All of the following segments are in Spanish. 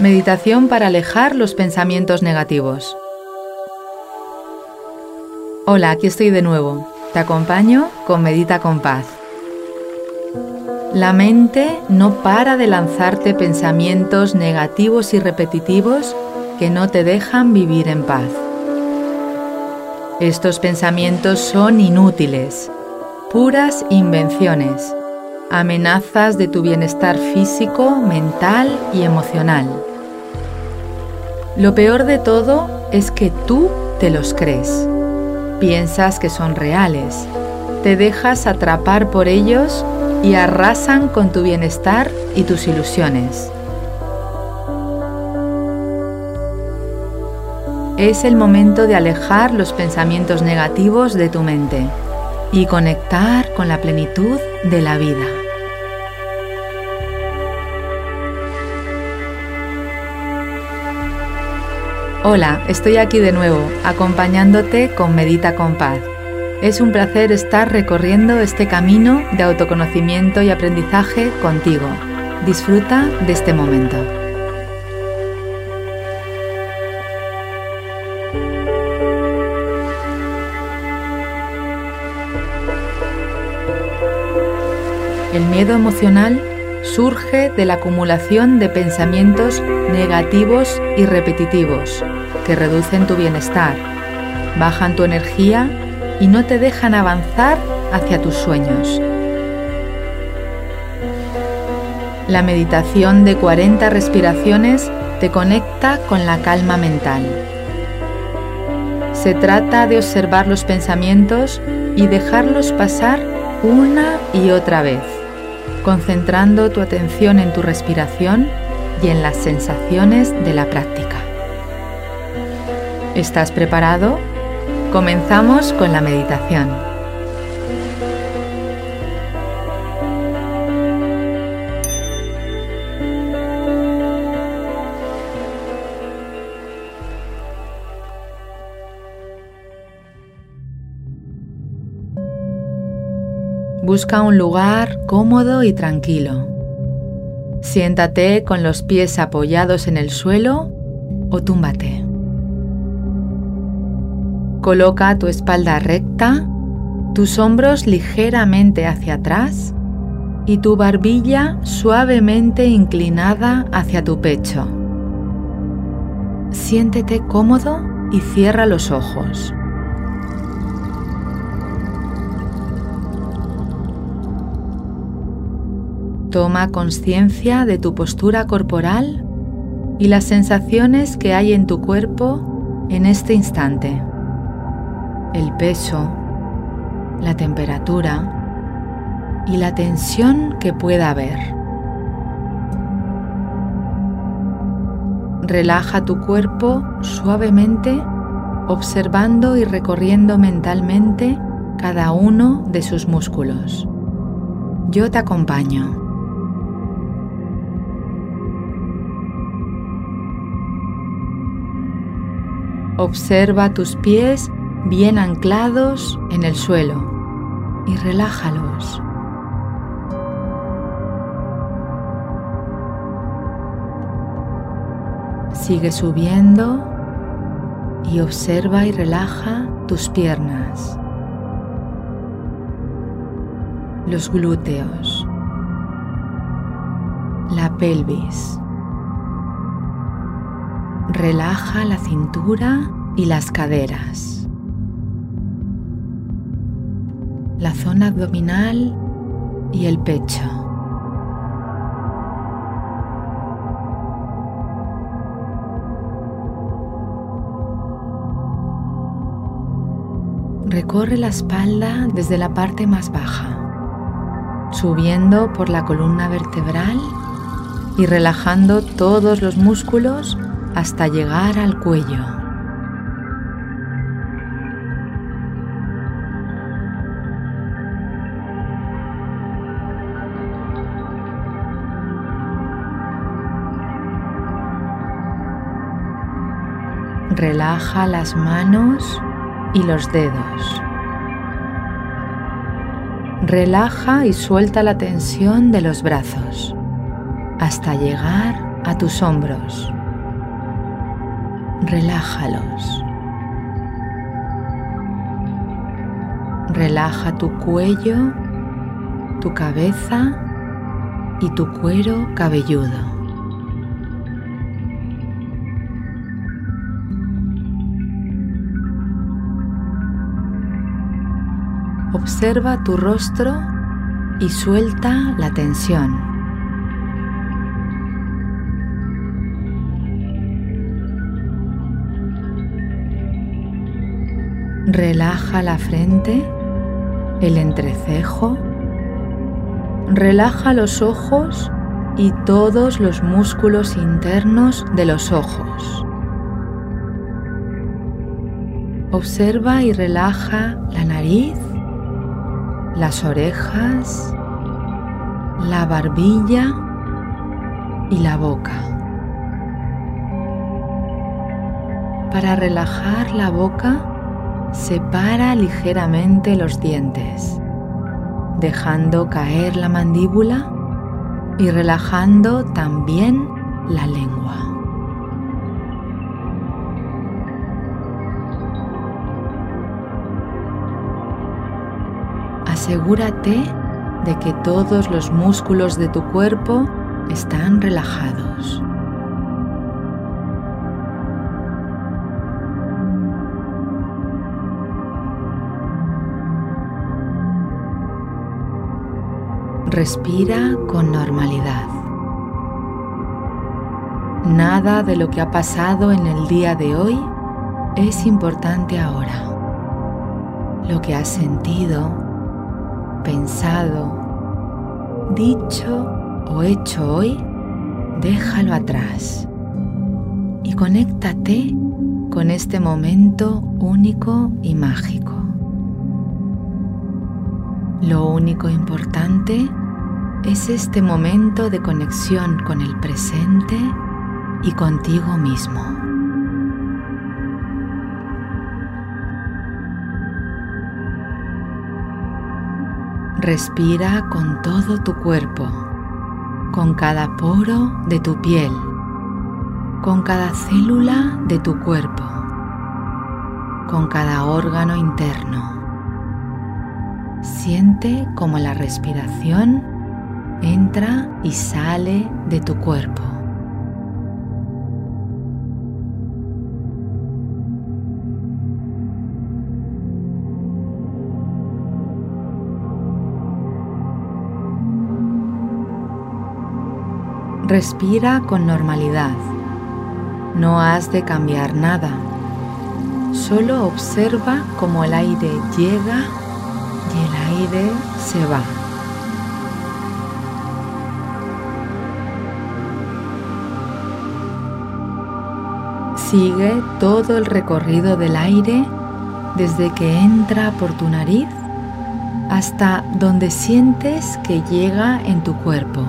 Meditación para alejar los pensamientos negativos. Hola, aquí estoy de nuevo. Te acompaño con Medita con Paz. La mente no para de lanzarte pensamientos negativos y repetitivos que no te dejan vivir en paz. Estos pensamientos son inútiles, puras invenciones, amenazas de tu bienestar físico, mental y emocional. Lo peor de todo es que tú te los crees. Piensas que son reales. Te dejas atrapar por ellos y arrasan con tu bienestar y tus ilusiones. Es el momento de alejar los pensamientos negativos de tu mente y conectar con la plenitud de la vida. Hola, estoy aquí de nuevo, acompañándote con Medita con Paz. Es un placer estar recorriendo este camino de autoconocimiento y aprendizaje contigo. Disfruta de este momento. El miedo emocional surge de la acumulación de pensamientos negativos y repetitivos que reducen tu bienestar, bajan tu energía y no te dejan avanzar hacia tus sueños. La meditación de 40 respiraciones te conecta con la calma mental. Se trata de observar los pensamientos y dejarlos pasar una y otra vez concentrando tu atención en tu respiración y en las sensaciones de la práctica. ¿Estás preparado? Comenzamos con la meditación. Busca un lugar cómodo y tranquilo. Siéntate con los pies apoyados en el suelo o túmbate. Coloca tu espalda recta, tus hombros ligeramente hacia atrás y tu barbilla suavemente inclinada hacia tu pecho. Siéntete cómodo y cierra los ojos. Toma conciencia de tu postura corporal y las sensaciones que hay en tu cuerpo en este instante. El peso, la temperatura y la tensión que pueda haber. Relaja tu cuerpo suavemente observando y recorriendo mentalmente cada uno de sus músculos. Yo te acompaño. Observa tus pies bien anclados en el suelo y relájalos. Sigue subiendo y observa y relaja tus piernas, los glúteos, la pelvis. Relaja la cintura y las caderas. La zona abdominal y el pecho. Recorre la espalda desde la parte más baja, subiendo por la columna vertebral y relajando todos los músculos hasta llegar al cuello. Relaja las manos y los dedos. Relaja y suelta la tensión de los brazos hasta llegar a tus hombros. Relájalos. Relaja tu cuello, tu cabeza y tu cuero cabelludo. Observa tu rostro y suelta la tensión. Relaja la frente, el entrecejo, relaja los ojos y todos los músculos internos de los ojos. Observa y relaja la nariz, las orejas, la barbilla y la boca. Para relajar la boca, separa ligeramente los dientes, dejando caer la mandíbula y relajando también la lengua. Asegúrate de que todos los músculos de tu cuerpo están relajados. Respira con normalidad. Nada de lo que ha pasado en el día de hoy es importante ahora. Lo que has sentido, pensado, dicho o hecho hoy, déjalo atrás y conéctate con este momento único y mágico. Lo único importante es este momento de conexión con el presente y contigo mismo. Respira con todo tu cuerpo, con cada poro de tu piel, con cada célula de tu cuerpo, con cada órgano interno. Siente como la respiración entra y sale de tu cuerpo. Respira con normalidad. No has de cambiar nada. Solo observa cómo el aire llega y el aire se va. Sigue todo el recorrido del aire desde que entra por tu nariz hasta donde sientes que llega en tu cuerpo.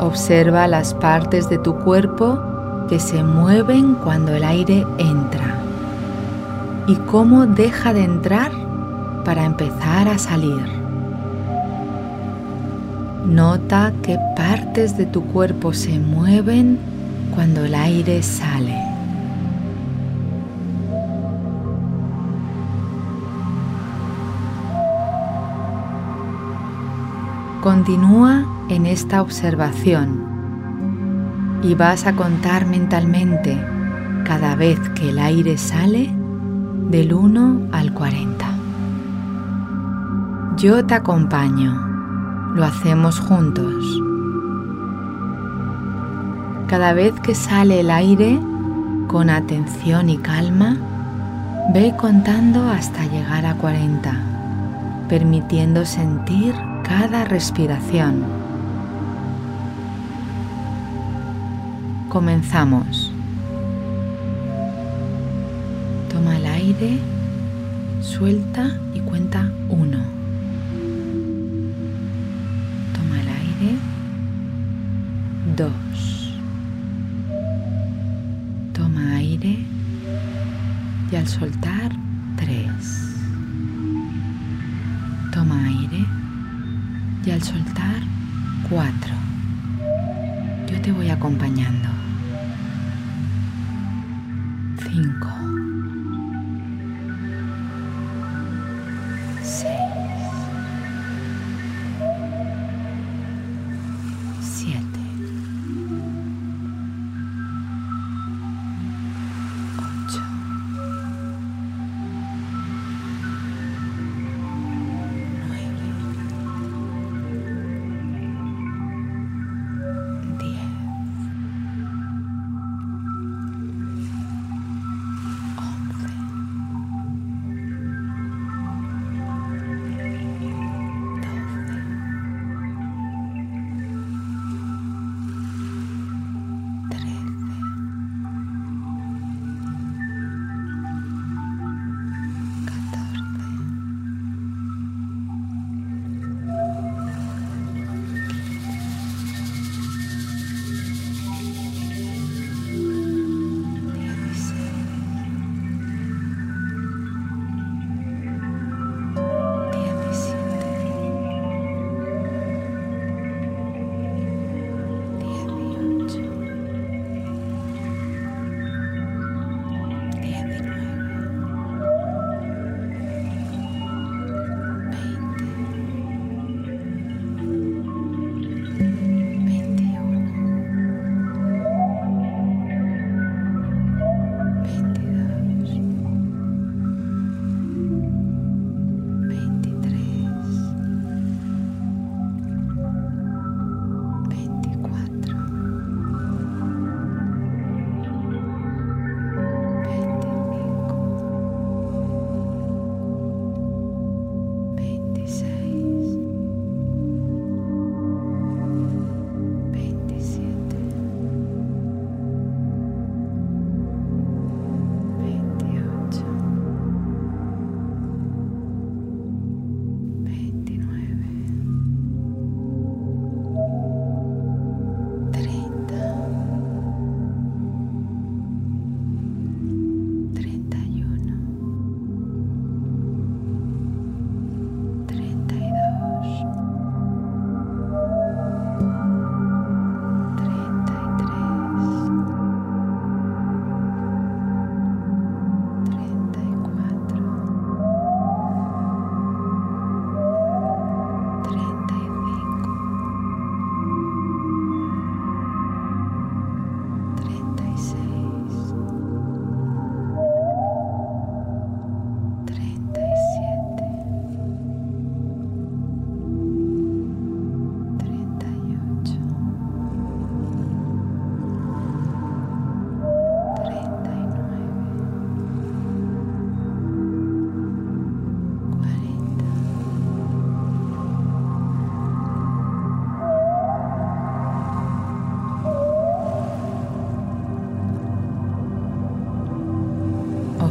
Observa las partes de tu cuerpo que se mueven cuando el aire entra y cómo deja de entrar para empezar a salir. Nota qué partes de tu cuerpo se mueven cuando el aire sale. Continúa en esta observación y vas a contar mentalmente cada vez que el aire sale del 1 al 40. Yo te acompaño, lo hacemos juntos. Cada vez que sale el aire, con atención y calma, ve contando hasta llegar a 40, permitiendo sentir cada respiración. Comenzamos. Toma el aire, suelta y cuenta dos. Toma aire y al soltar, tres. Toma aire Y al soltar, cuatro. Yo te voy acompañando.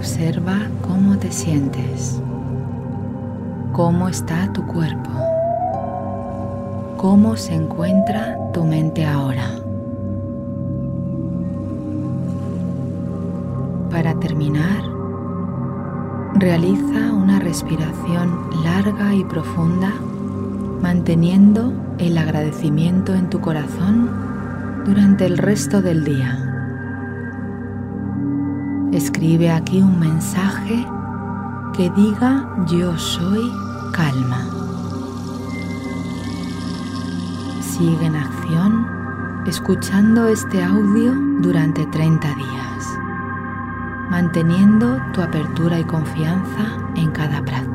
Observa cómo te sientes, cómo está tu cuerpo, cómo se encuentra tu mente ahora. Para terminar, realiza una respiración larga y profunda manteniendo el agradecimiento en tu corazón durante el resto del día. Escribe aquí un mensaje que diga yo soy calma. Sigue en acción escuchando este audio durante 30 días, manteniendo tu apertura y confianza en cada práctica.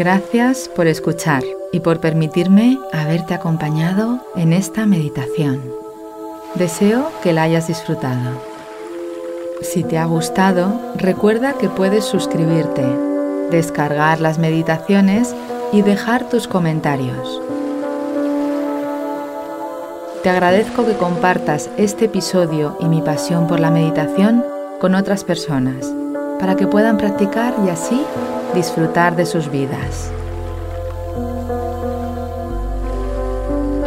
Gracias por escuchar y por permitirme haberte acompañado en esta meditación. Deseo que la hayas disfrutado. Si te ha gustado, recuerda que puedes suscribirte, descargar las meditaciones y dejar tus comentarios. Te agradezco que compartas este episodio y mi pasión por la meditación con otras personas para que puedan practicar y así disfrutar de sus vidas.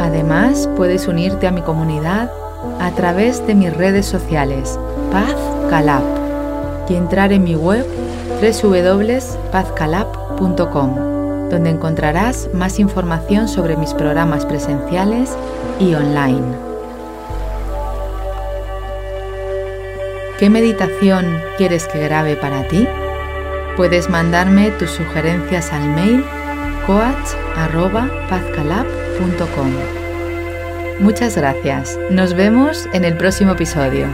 Además, puedes unirte a mi comunidad a través de mis redes sociales Paz Calab y entrar en mi web www.pazcalab.com, donde encontrarás más información sobre mis programas presenciales y online. ¿Qué meditación quieres que grabe para ti? Puedes mandarme tus sugerencias al mail coach.pazcalab.com. Muchas gracias. Nos vemos en el próximo episodio.